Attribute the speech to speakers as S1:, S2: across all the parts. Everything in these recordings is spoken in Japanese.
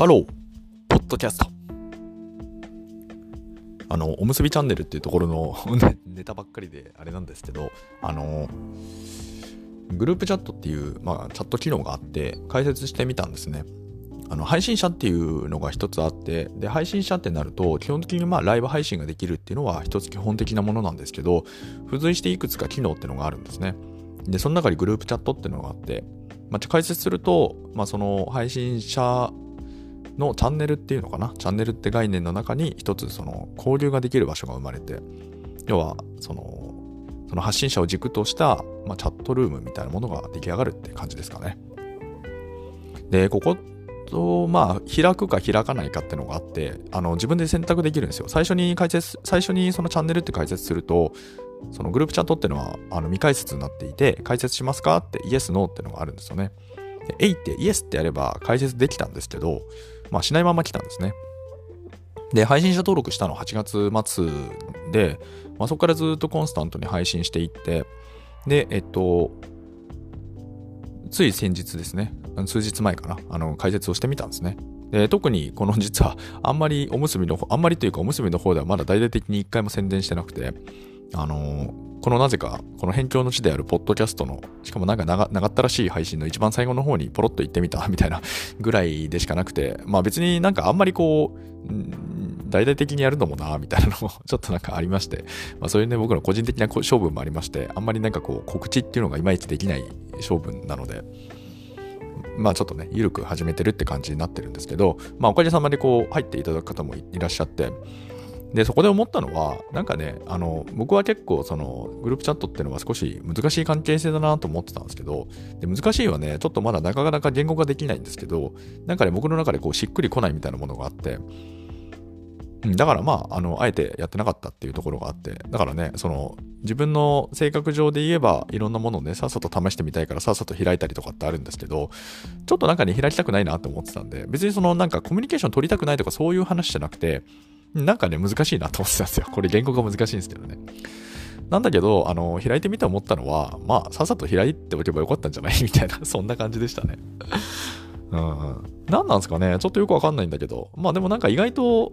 S1: Hello、ポッドキャスト。あの、おむすびチャンネルっていうところの ネタばっかりであれなんですけど、あの、グループチャットっていう、まあ、チャット機能があって、開設してみたんですね。あの、配信者っていうのが一つあって、で、配信者ってなると、基本的にまあ、ライブ配信ができるっていうのは一つ基本的なものなんですけど、付随していくつか機能っていうのがあるんですね。で、その中にグループチャットっていうのがあって、まあ、解説すると、まあ、その配信者のチャンネルっていうのかな？チャンネルって概念の中に一つその交流ができる場所が生まれて要はそのその発信者を軸とした、まあ、チャットルームみたいなものが出来上がるって感じですかね。でこことまあ開くか開かないかっていうのがあってあの自分で選択できるんですよ。最初に解説最初にそのチャンネルって解説するとそのグループチャットっていうのはあの未解説になっていて解説しますか？ってイエスノーってのがあるんですよね。で、えいってイエスってやれば解説できたんですけど、まあしないまま来たんですね。で、配信者登録したの8月末で、まあ、そこからずっとコンスタントに配信していって、で、えっと、つい先日ですね、数日前かな、あの、解説をしてみたんですね。で、特にこの実は、あんまりおむすびの、あんまりというかおむすびの方ではまだ大々的に一回も宣伝してなくて、あのこのなぜか、この辺境の地であるポッドキャストの、しかもなんか長長ったらしい配信の一番最後の方にポロッと行ってみた みたいなぐらいでしかなくて、まあ別になんかあんまりこう、大々的にやるのもな、みたいなのも ちょっとなんかありまして、まあそういうね、僕の個人的な勝負もありまして、あんまりなんかこう告知っていうのがいまいちできない勝負なので、まあちょっとね、緩く始めてるって感じになってるんですけど、まあおかげさまでこう入っていただく方もいらっしゃって、で、そこで思ったのは、なんかね、あの、僕は結構、その、グループチャットっていうのは少し難しい関係性だなと思ってたんですけど、で難しいはね、ちょっとまだなかなか言語化できないんですけど、なんかね、僕の中でこう、しっくりこないみたいなものがあって、だからまあ、あの、あえてやってなかったっていうところがあって、だからね、その、自分の性格上で言えば、いろんなものをね、さっさと試してみたいから、さっさと開いたりとかってあるんですけど、ちょっとなんかね、開きたくないなと思ってたんで、別にその、なんかコミュニケーション取りたくないとかそういう話じゃなくて、なんかね、難しいなと思ってたんですよ。これ言語が難しいんですけどね。なんだけど、あの、開いてみて思ったのは、まあ、さっさと開いておけばよかったんじゃない？みたいな、そんな感じでしたね。うん。何なんですかね？ちょっとよくわかんないんだけど。まあでもなんか意外と、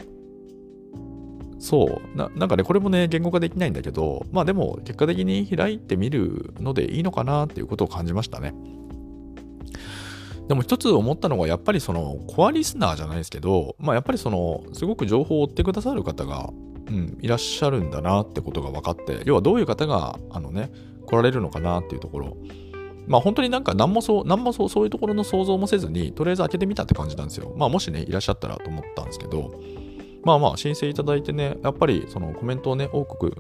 S1: そうな。なんかね、これもね、言語化できないんだけど、まあでも、結果的に開いてみるのでいいのかなっていうことを感じましたね。でも一つ思ったのが、やっぱりその、コアリスナーじゃないですけど、まあやっぱりその、すごく情報を追ってくださる方が、うん、いらっしゃるんだなってことが分かって、要はどういう方が、あのね、来られるのかなっていうところ。まあ本当になんか何もそう、何もそう、そういうところの想像もせずに、とりあえず開けてみたって感じなんですよ。まあもしね、いらっしゃったらと思ったんですけど、まあまあ申請いただいてね、やっぱりそのコメントをね、多く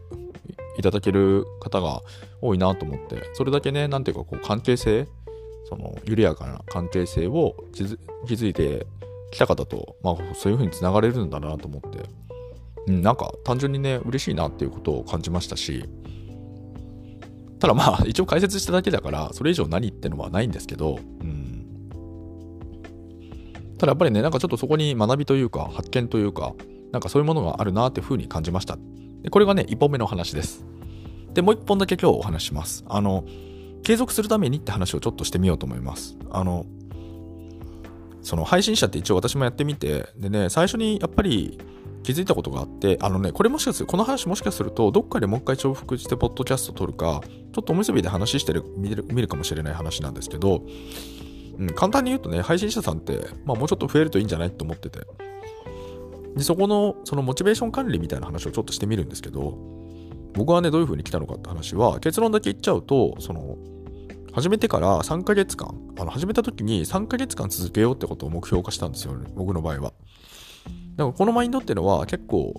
S1: いただける方が多いなと思って、それだけね、なんていうかこう関係性、その緩やかな関係性を築いてきた方と、まあ、そういうふうにつながれるんだなと思って、うん、なんか単純にね嬉しいなっていうことを感じましたし。ただまあ 一応解説しただけだからそれ以上何ってのはないんですけど、うん、ただやっぱりねなんかちょっとそこに学びというか発見というかなんかそういうものがあるなっていうふうに感じました。でこれがね1本目の話です。でもう1本だけ今日お話します。あの継続するためにって話をちょっとしてみようと思います。あの、その配信者って一応私もやってみて、でね、最初にやっぱり気づいたことがあって、あのね、これもしかするこの話もしかすると、どっかでもう一回重複してポッドキャスト撮るか、ちょっとおむすびで話してる見る見るかもしれない話なんですけど、うん、簡単に言うとね、配信者さんって、まあもうちょっと増えるといいんじゃないと思ってて。で、そこの、そのモチベーション管理みたいな話をちょっとしてみるんですけど、僕はね、どういう風に来たのかって話は、結論だけ言っちゃうと、その、始めてから3ヶ月間、あの始めた時に3ヶ月間続けようってことを目標化したんですよね、僕の場合は。だからこのマインドっていうのは結構、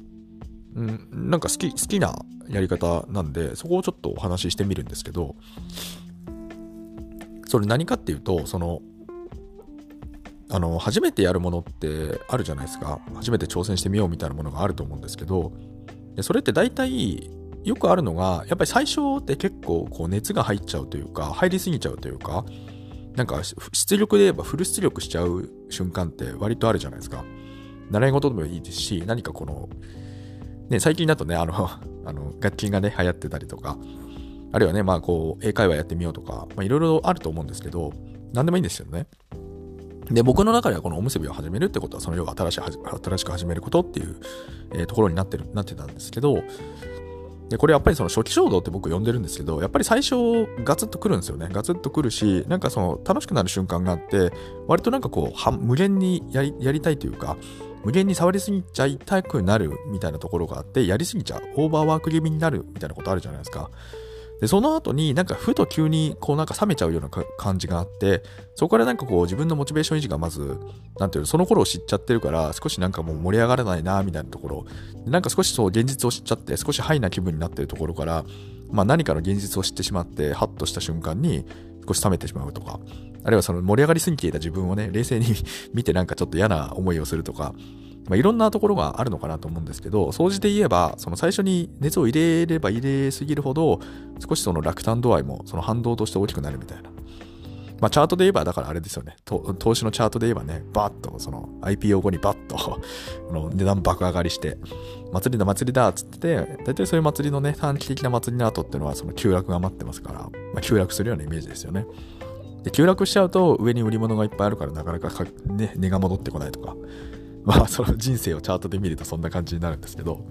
S1: うん、なんか好き、好きなやり方なんで、そこをちょっとお話ししてみるんですけど、それ何かっていうと、その、あの、初めてやるものってあるじゃないですか。初めて挑戦してみようみたいなものがあると思うんですけど、それって大体よくあるのが、やっぱり最初って結構こう熱が入っちゃうというか、入りすぎちゃうというか、なんか出力で言えばフル出力しちゃう瞬間って割とあるじゃないですか。習い事でもいいですし、何かこの、ね、最近だとね、あの、あの楽器がね、流行ってたりとか、あるいはね、まあこう、英会話やってみようとか、まあいろいろあると思うんですけど、何でもいいんですよね。で、僕の中ではこのおむすびを始めるってことは、その要は新しい、新しく始めることっていう、えー、ところになってる、なってたんですけど、で、これやっぱりその初期衝動って僕呼んでるんですけど、やっぱり最初ガツッとくるんですよね。ガツッとくるし、なんかその楽しくなる瞬間があって、割となんかこう、無限にやりやりたいというか、無限に触りすぎちゃいたくなるみたいなところがあって、やりすぎちゃう、オーバーワーク気味になるみたいなことあるじゃないですか。で、その後になんかふと急にこうなんか冷めちゃうような感じがあって、そこからなんかこう自分のモチベーション維持がまず、なんていうの、その頃を知っちゃってるから、少しなんかもう盛り上がらないな、みたいなところ、なんか少しそう現実を知っちゃって、少しハイな気分になってるところから、まあ何かの現実を知ってしまって、ハッとした瞬間に少し冷めてしまうとか、あるいはその盛り上がりすぎていた自分をね、冷静に 見てなんかちょっと嫌な思いをするとか、まあ、いろんなところがあるのかなと思うんですけど、総じて言えば、その最初に熱を入れれば入れすぎるほど、少しその落胆度合いもその反動として大きくなるみたいな。まあ、チャートで言えば、だからあれですよね。投資のチャートで言えばね、バッと、その IPO 後にバッと の値段爆上がりして、祭りだ祭りだっつってて、大体そういう祭りのね、短期的な祭りの後っていうのはその急落が待ってますから、まあ、急落するようなイメージですよね。で、急落しちゃうと上に売り物がいっぱいあるからなかなかね、値が戻ってこないとか、まあその人生をチャートで見るとそんな感じになるんですけど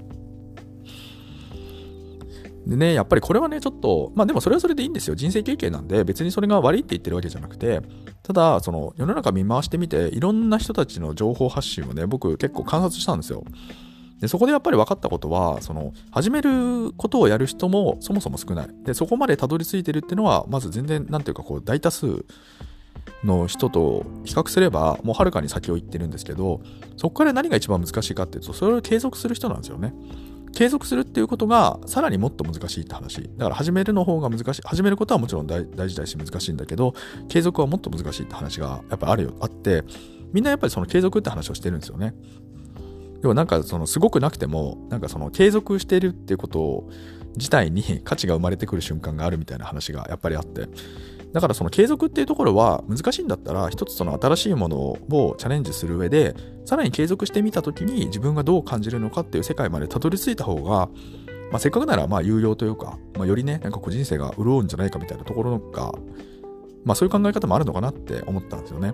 S1: でね、やっぱりこれはね、ちょっと、まあでもそれはそれでいいんですよ。人生経験なんで、別にそれが悪いって言ってるわけじゃなくて、ただ、その世の中見回してみて、いろんな人たちの情報発信をね、僕結構観察したんですよ。でそこでやっぱり分かったことは、その、始めることをやる人もそもそも少ない。で、そこまでたどり着いてるっていうのは、まず全然、なんていうか、こう、大多数の人と比較すればもうはるかに先を行ってるんですけどそこから何が一番難しいかっていうとそれを継続する人なんですよね。継続するっていうことがさらにもっと難しいって話。だから始めるの方が難しい始めることはもちろん大事だし難しいんだけど継続はもっと難しいって話がやっぱあるよあってみんなやっぱりその継続って話をしてるんですよね。要はなんかそのすごくなくてもなんかその継続してるっていうこと自体に価値が生まれてくる瞬間があるみたいな話がやっぱりあって。だからその継続っていうところは難しいんだったら一つその新しいものをチャレンジする上でさらに継続してみた時に自分がどう感じるのかっていう世界までたどり着いた方が、まあ、せっかくならまあ有用というか、まあ、よりねなんかこう人生が潤うんじゃないかみたいなところが、まあ、そういう考え方もあるのかなって思ったんですよね。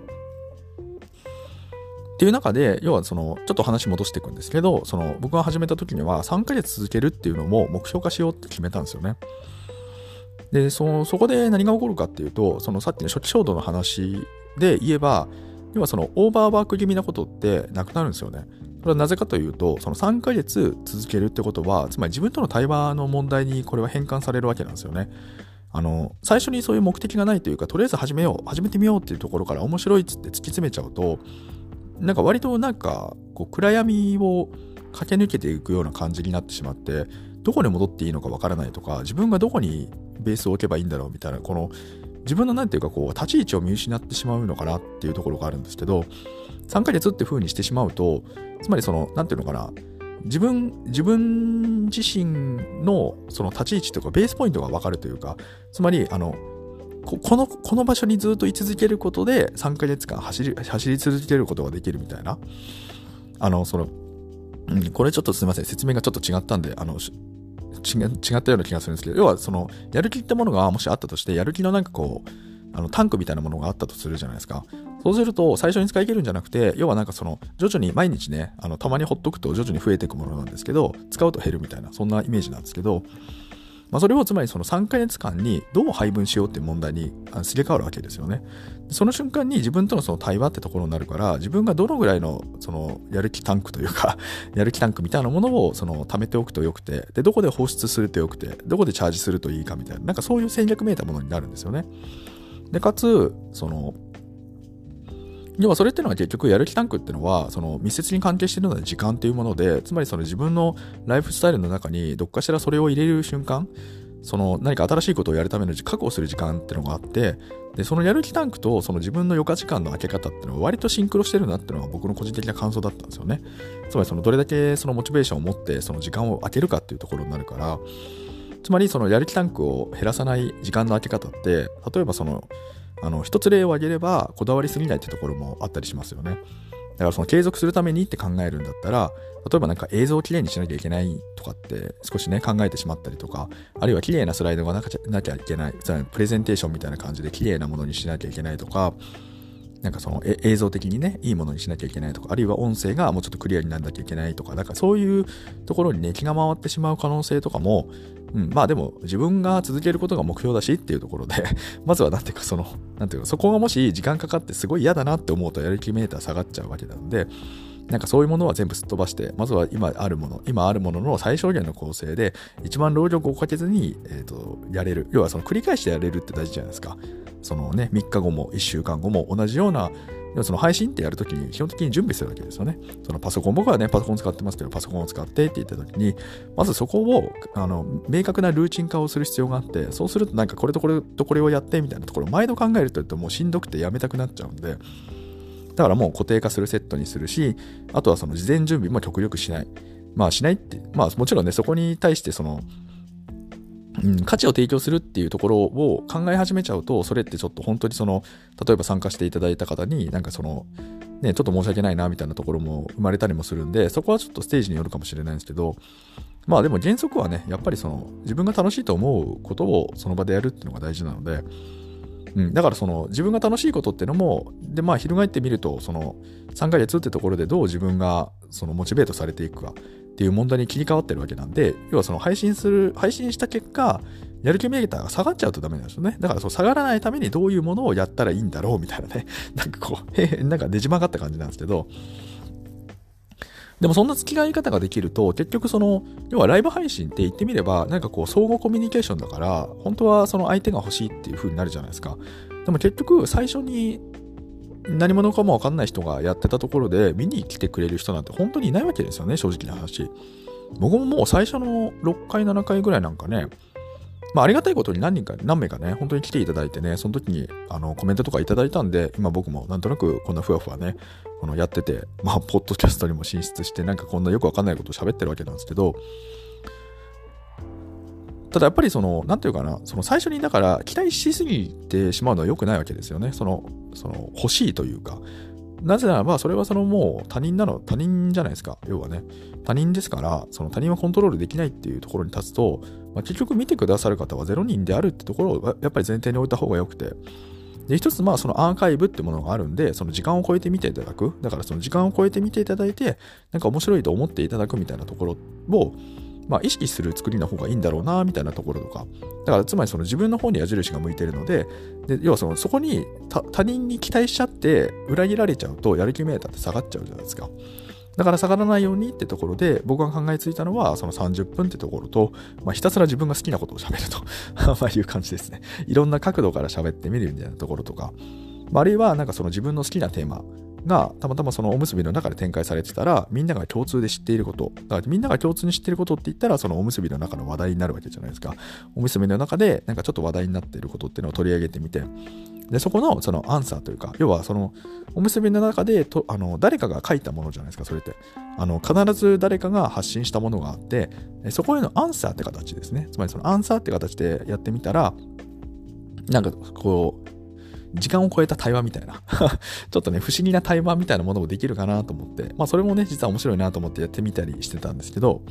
S1: っていう中で、要はその、ちょっと話戻していくんですけど、その、僕が始めた時には3ヶ月続けるっていうのも目標化しようって決めたんですよね。でそそこで何が起こるかっていうとそのさっきの初期衝動の話で言えば要はそのオーバーワーク気味なことってなくなるんですよね。これはなぜかというと、その3ヶ月続けるってことは、つまり自分との対話の問題にこれは変換されるわけなんですよね。あの、最初にそういう目的がないというか、とりあえず始めよう、始めてみようっていうところから面白いっつって突き詰めちゃうと、なんか割となんか、こう暗闇を駆け抜けていくような感じになってしまって、どこに戻っていいのかわからないとか、自分がどこにベースを置けばいいんだろうみたいな、この自分のなんていうかこう、立ち位置を見失ってしまうのかなっていうところがあるんですけど、3ヶ月って風にしてしまうと、つまりその、なんていうのかな、自分、自分自身のその立ち位置とかベースポイントがわかるというか、つまり、あの、この、この場所にずっと居続けることで3ヶ月間走り、走り続けることができるみたいな。あの、その、これちょっとすみません。説明がちょっと違ったんで、あの、違ったような気がするんですけど、要はその、やる気ってものがもしあったとして、やる気のなんかこう、あのタンクみたいなものがあったとするじゃないですか。そうすると、最初に使い切るんじゃなくて、要はなんかその、徐々に毎日ね、あのたまにほっとくと徐々に増えていくものなんですけど、使うと減るみたいな、そんなイメージなんですけど、まあ、それをつまりその3ヶ月間にどう配分しようっていう問題にすり替わるわけですよね。その瞬間に自分とのその対話ってところになるから、自分がどのぐらいのそのやる気タンクというか やる気タンクみたいなものをその貯めておくとよくて、で、どこで放出するとよくて、どこでチャージするといいかみたいな、なんかそういう戦略めいたものになるんですよね。で、かつ、その、要はそれっていうのは結局やる気タンクっていうのはその密接に関係しているのは時間っていうものでつまりその自分のライフスタイルの中にどっかしらそれを入れる瞬間その何か新しいことをやるための確保する時間っていうのがあってでそのやる気タンクとその自分の余暇時間の空け方っていうのは割とシンクロしてるなっていうのが僕の個人的な感想だったんですよね。つまりそのどれだけそのモチベーションを持ってその時間を空けるかっていうところになるから。つまりそのやる気タンクを減らさない時間の空け方って例えばそのあの一つ例を挙げればこだわりすぎないってところもあったりしますよね。だからその継続するためにって考えるんだったら例えばなんか映像をきれいにしなきゃいけないとかって少しね考えてしまったりとかあるいは綺麗なスライドがなきゃいけないプレゼンテーションみたいな感じで綺麗なものにしなきゃいけないとかなんかその映像的にね、いいものにしなきゃいけないとか、あるいは音声がもうちょっとクリアにならなきゃいけないとか、なんかそういうところにね、気が回ってしまう可能性とかも、うん、まあでも自分が続けることが目標だしっていうところで まずはなんていうかその、なんていうか、そこがもし時間かかってすごい嫌だなって思うとやる気メーター下がっちゃうわけなので、なんかそういうものは全部すっ飛ばして、まずは今あるもの、今あるものの最小限の構成で、一番労力をかけずに、えっ、ー、と、やれる。要はその繰り返してやれるって大事じゃないですか。そのね、3日後も1週間後も同じようなその配信ってやるときに基本的に準備するわけですよね。そのパソコン、僕はね、パソコン使ってますけど、パソコンを使ってって言ったときに、まずそこを、あの、明確なルーチン化をする必要があって、そうするとなんかこれとこれとこれをやってみたいなところ、毎度考えると言うともうしんどくてやめたくなっちゃうんで、だからもう固定化するセットにするし、あとはその事前準備も極力しない。まあしないって、まあもちろんね、そこに対してその、価値を提供するっていうところを考え始めちゃうと、それってちょっと本当にその、例えば参加していただいた方に、なんかその、ね、ちょっと申し訳ないなみたいなところも生まれたりもするんで、そこはちょっとステージによるかもしれないんですけど、まあでも原則はね、やっぱりその、自分が楽しいと思うことをその場でやるっていうのが大事なので、うん、だからその自分が楽しいことっていうのも、で、まあ翻ってみると、その3ヶ月ってところでどう自分がそのモチベートされていくか。っていう問題に切り替わってるわけなんで、要はその配信する、配信した結果、やる気メーターが下がっちゃうとダメなんですよね。だからそう下がらないためにどういうものをやったらいいんだろうみたいなね。なんかこう、へへなんかねじ曲がった感じなんですけど、でもそんな付き合い方ができると、結局その、要はライブ配信って言ってみれば、なんかこう相互コミュニケーションだから、本当はその相手が欲しいっていう風になるじゃないですか。でも結局最初に何者かもわかんない人がやってたところで見に来てくれる人なんて本当にいないわけですよね、正直な話。僕ももう最初の6回、7回ぐらいなんかね、まあ、ありがたいことに何人か、何名かね、本当に来ていただいてね、その時にあのコメントとかいただいたんで、今僕もなんとなくこんなふわふわね、このやってて、まあ、ポッドキャストにも進出して、なんかこんなよくわかんないことを喋ってるわけなんですけど、ただやっぱりその、なんていうかな、その最初にだから期待しすぎてしまうのは良くないわけですよね。その、その欲しいというか。なぜならば、それはそのもう他人なの、他人じゃないですか。要はね。他人ですから、その他人はコントロールできないっていうところに立つと、まあ、結局見てくださる方は0人であるってところをやっぱり前提に置いた方が良くて。で、一つ、まあ、そのアーカイブってものがあるんで、その時間を超えて見ていただく。だからその時間を超えて見ていただいて、なんか面白いと思っていただくみたいなところを、まあ、意識する作りの方がいいんだろうな、みたいなところとか。だから、つまりその自分の方に矢印が向いてるので、で要はそのそこに他人に期待しちゃって裏切られちゃうと、やる気メーターって下がっちゃうじゃないですか。だから下がらないようにってところで、僕が考えついたのは、その30分ってところと、まあ、ひたすら自分が好きなことを喋ると まいう感じですね。いろんな角度から喋ってみるみたいなところとか、まあ、あるいはなんかその自分の好きなテーマがたまたまそのおむすびの中で展開されてたらみんなが共通で知っていること。だからみんなが共通に知っていることって言ったらそのおむすびの中の話題になるわけじゃないですか。おむすびの中でなんかちょっと話題になっていることっていうのを取り上げてみて。でそこのそのアンサーというか要はそのおむすびの中でとあの誰かが書いたものじゃないですかそれって。あの必ず誰かが発信したものがあってそこへのアンサーって形ですね。つまりそのアンサーって形でやってみたらなんかこう時間を超えた対話みたいな。ちょっとね、不思議な対話みたいなものもできるかなと思って、まあそれもね、実は面白いなと思ってやってみたりしてたんですけど、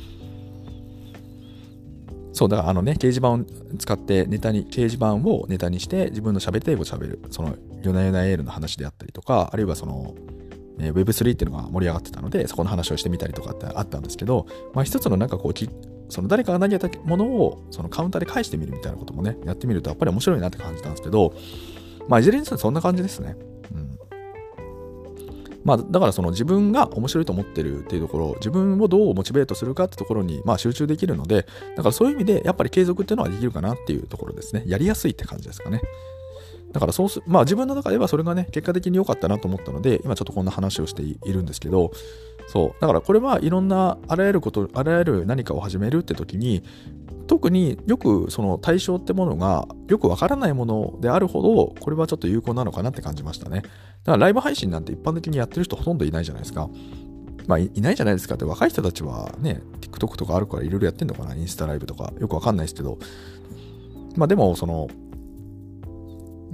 S1: そう、だからあのね、掲示板を使ってネタに、掲示板をネタにして自分の喋って英語喋る、その、ヨナヨナエールの話であったりとか、あるいはその、えー、Web3 っていうのが盛り上がってたので、そこの話をしてみたりとかってあったんですけど、まあ一つのなんかこう、その誰かが投げたものをそのカウンターで返してみるみたいなこともね、やってみるとやっぱり面白いなって感じたんですけど、まあ、いずれにせよそんな感じですね。うん。まあ、だからその自分が面白いと思ってるっていうところ、自分をどうモチベートするかってところに、まあ、集中できるので、だからそういう意味で、やっぱり継続っていうのはできるかなっていうところですね。やりやすいって感じですかね。だからそうす、まあ自分の中ではそれがね、結果的に良かったなと思ったので、今ちょっとこんな話をしているんですけど、そう。だからこれはいろんなあらゆること、あらゆる何かを始めるって時に、特によくその対象ってものがよくわからないものであるほど、これはちょっと有効なのかなって感じましたね。だからライブ配信なんて一般的にやってる人ほとんどいないじゃないですか。まあいないじゃないですかって若い人たちはね、TikTok とかあるからいろいろやってんのかな、インスタライブとかよくわかんないですけど、まあでもその、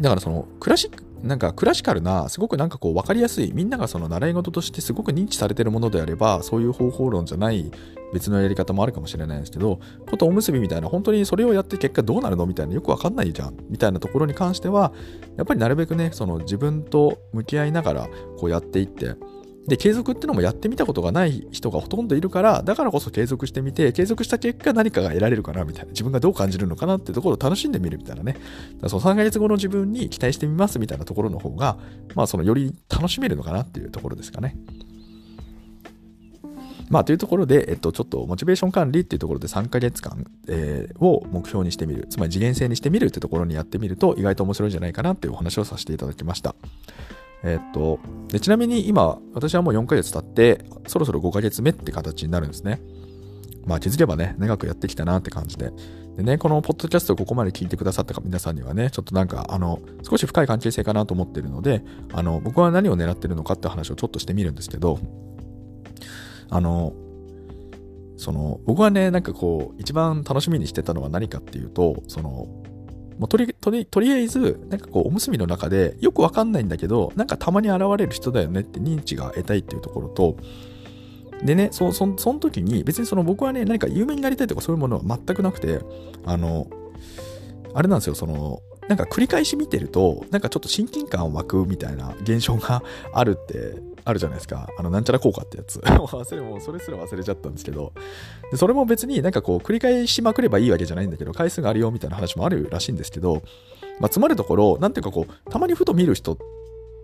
S1: だからそのクラシック、なんかクラシカルな、すごくなんかこう分かりやすい、みんながその習い事としてすごく認知されてるものであれば、そういう方法論じゃない別のやり方もあるかもしれないですけど、ことおむすびみたいな、本当にそれをやって結果どうなるのみたいな、よく分かんないじゃん、みたいなところに関しては、やっぱりなるべくね、その自分と向き合いながらこうやっていって、で、継続ってのもやってみたことがない人がほとんどいるから、だからこそ継続してみて、継続した結果何かが得られるかなみたいな、自分がどう感じるのかなってところを楽しんでみるみたいなね。だその3ヶ月後の自分に期待してみますみたいなところの方が、まあそのより楽しめるのかなっていうところですかね。まあ、というところで、えっと、ちょっとモチベーション管理っていうところで3ヶ月間、えー、を目標にしてみる、つまり次元制にしてみるっていうところにやってみると意外と面白いんじゃないかなっていうお話をさせていただきました。えっと、でちなみに今、私はもう4ヶ月経って、そろそろ5ヶ月目って形になるんですね。まあ気づけばね、長くやってきたなって感じで。でね、このポッドキャストをここまで聞いてくださった皆さんにはね、ちょっとなんか、あの、少し深い関係性かなと思ってるので、あの、僕は何を狙ってるのかって話をちょっとしてみるんですけど、あの、その、僕はね、なんかこう、一番楽しみにしてたのは何かっていうと、その、もうとりとりとりあえず、なんかこう、おむすびの中でよくわかんないんだけど、なんかたまに現れる人だよねって認知が得たいっていうところと、でね、そそその時に、別にその僕はね、何か有名になりたいとかそういうものは全くなくて、あの、あれなんですよ、その、なんか繰り返し見てると、なんかちょっと親近感を湧くみたいな現象があるってあるじゃないですか。あの、なんちゃら効果ってやつ。忘れ、もうそれすら忘れちゃったんですけど。で、それも別になんかこう、繰り返しまくればいいわけじゃないんだけど、回数があるよみたいな話もあるらしいんですけど、まあ、つまるところ、なんていうかこう、たまにふと見る人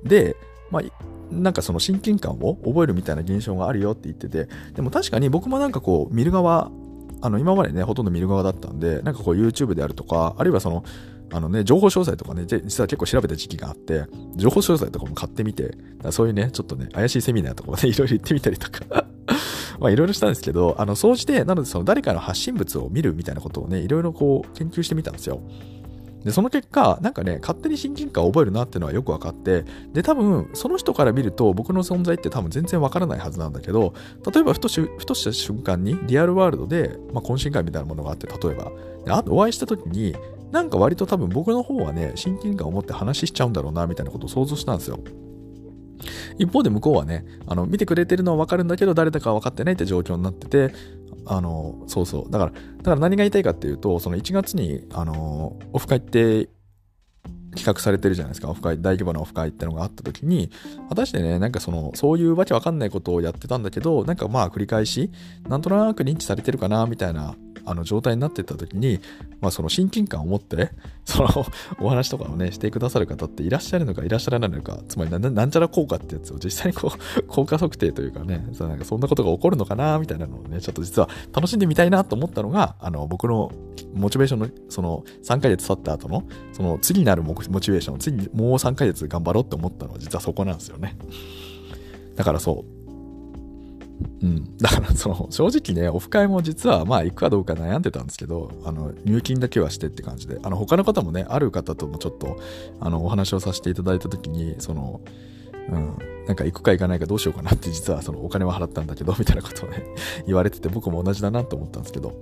S1: で、まあ、なんかその親近感を覚えるみたいな現象があるよって言ってて、でも確かに僕もなんかこう、見る側、あの、今までね、ほとんど見る側だったんで、なんかこう YouTube であるとか、あるいはその、あのね、情報詳細とかね、実は結構調べた時期があって、情報詳細とかも買ってみて、そういうね、ちょっとね、怪しいセミナーとかもね、いろいろ行ってみたりとか まあいろいろしたんですけど、あの、総じて、なのでその誰かの発信物を見るみたいなことをね、いろいろこう研究してみたんですよ。で、その結果、なんかね、勝手に親近感を覚えるなっていうのはよく分かって、で、多分、その人から見ると、僕の存在って多分全然分からないはずなんだけど、例えばふとし、ふとした瞬間に、リアルワールドで、まあ、懇親会みたいなものがあって、例えば、であお会いした時に、なんか割と多分僕の方はね、親近感を持って話しちゃうんだろうな、みたいなことを想像したんですよ。一方で向こうはね、あの、見てくれてるのはわかるんだけど、誰だか分かってないって状況になってて、あの、そうそう。だから、だから何が言いたいかっていうと、その1月に、あの、オフ会って企画されてるじゃないですか、オフ会、大規模なオフ会ってのがあった時に、果たしてね、なんかその、そういうわけわかんないことをやってたんだけど、なんかまあ繰り返し、なんとなく認知されてるかな、みたいなあの状態になってった時に、まあ、その親近感を持って、そのお話とかをね、してくださる方っていらっしゃるのかいらっしゃらないのか、つまりなんちゃら効果ってやつを実際にこう、効果測定というかね、そなんかそんなことが起こるのかな、みたいなのをね、ちょっと実は楽しんでみたいなと思ったのが、あの、僕のモチベーションの、その3ヶ月経った後の、その次なるモチベーション、次もう3ヶ月頑張ろうって思ったのは実はそこなんですよね。だからそう、うん。だからその、正直ね、オフ会も実はまあ行くかどうか悩んでたんですけど、あの、入金だけはしてって感じで、あの、他の方もね、ある方ともちょっと、あの、お話をさせていただいた時に、その、うん、なんか行くか行かないかどうしようかなって実はそのお金は払ったんだけど、みたいなことをね、言われてて僕も同じだなと思ったんですけど、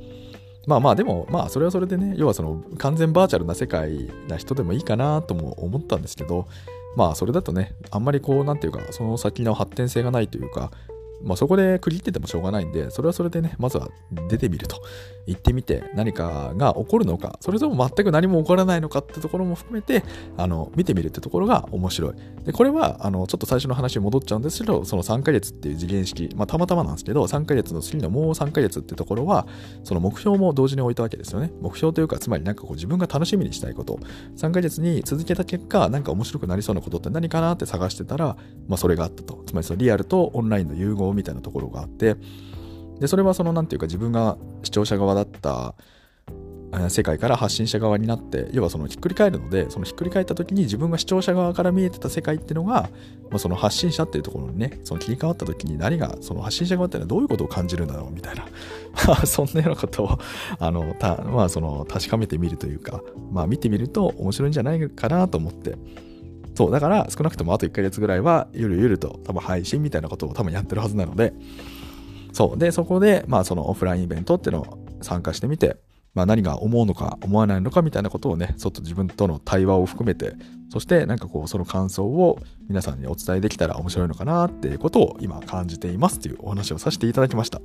S1: まあまあでも、まあそれはそれでね、要はその完全バーチャルな世界な人でもいいかなとも思ったんですけど、まあそれだとね、あんまりこう、なんていうか、その先の発展性がないというか、まあ、そこで区切っててもしょうがないんで、それはそれでね、まずは出てみると。行ってみて何かが起こるのか、それとも全く何も起こらないのかってところも含めて、あの、見てみるってところが面白い。で、これは、あの、ちょっと最初の話に戻っちゃうんですけど、その3ヶ月っていう次元式、まあ、たまたまなんですけど、3ヶ月の次のもう3ヶ月ってところは、その目標も同時に置いたわけですよね。目標というか、つまりなんかこう自分が楽しみにしたいこと、3ヶ月に続けた結果、なんか面白くなりそうなことって何かなって探してたら、まあ、それがあったと。つまりそのリアルとオンラインの融合みたいなところがあって、で、それはその、なんていうか自分が視聴者側だった世界から発信者側になって、要はそのひっくり返るので、そのひっくり返った時に自分が視聴者側から見えてた世界っていうのが、まあ、その発信者っていうところにね、その切り替わった時に何が、その発信者側っていうのはどういうことを感じるんだろうみたいな、そんなようなことを、あの、たまあその確かめてみるというか、まあ見てみると面白いんじゃないかなと思って、そう、だから少なくともあと1ヶ月ぐらいはゆるゆると多分配信みたいなことを多分やってるはずなので、そう。で、そこで、まあそのオフラインイベントっていうのを参加してみて、まあ、何が思うのか思わないのかみたいなことをね、ちょっと自分との対話を含めて、そしてなんかこう、その感想を皆さんにお伝えできたら面白いのかなっていうことを今感じていますっていうお話をさせていただきました。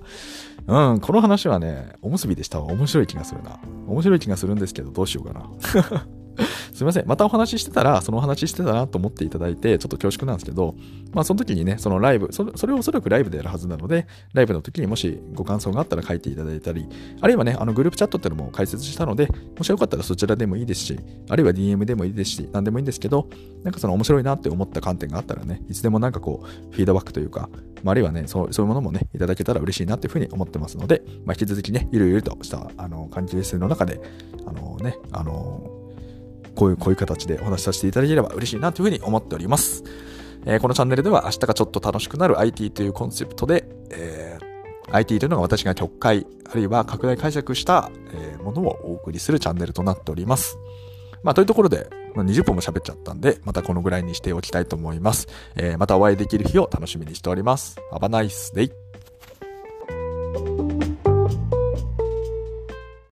S1: うん、この話はね、おむすびでしたわ。面白い気がするな。面白い気がするんですけど、どうしようかな。すいません。またお話ししてたら、そのお話ししてたなと思っていただいて、ちょっと恐縮なんですけど、まあその時にね、そのライブ、それそれをおそらくライブでやるはずなので、ライブの時にもしご感想があったら書いていただいたり、あるいはね、あのグループチャットっていうのも解説したので、もしよかったらそちらでもいいですし、あるいは DM でもいいですし、何でもいいんですけど、なんかその面白いなって思った観点があったらね、いつでもなんかこう、フィードバックというか、まあ、あるいはねそう、そういうものもね、いただけたら嬉しいなっていうふうに思ってますので、まあ、引き続きね、ゆるゆるとしたあの関係性の中で、あのね、あのこういう、こういう形でお話しさせていただければ嬉しいなというふうに思っております。えー、このチャンネルでは明日がちょっと楽しくなる IT というコンセプトで、えー、IT というのが私が曲解、あるいは拡大解釈した、えー、ものをお送りするチャンネルとなっております。まあ、というところで、20分も喋っちゃったんで、またこのぐらいにしておきたいと思います。えー、またお会いできる日を楽しみにしております。Have a nice day!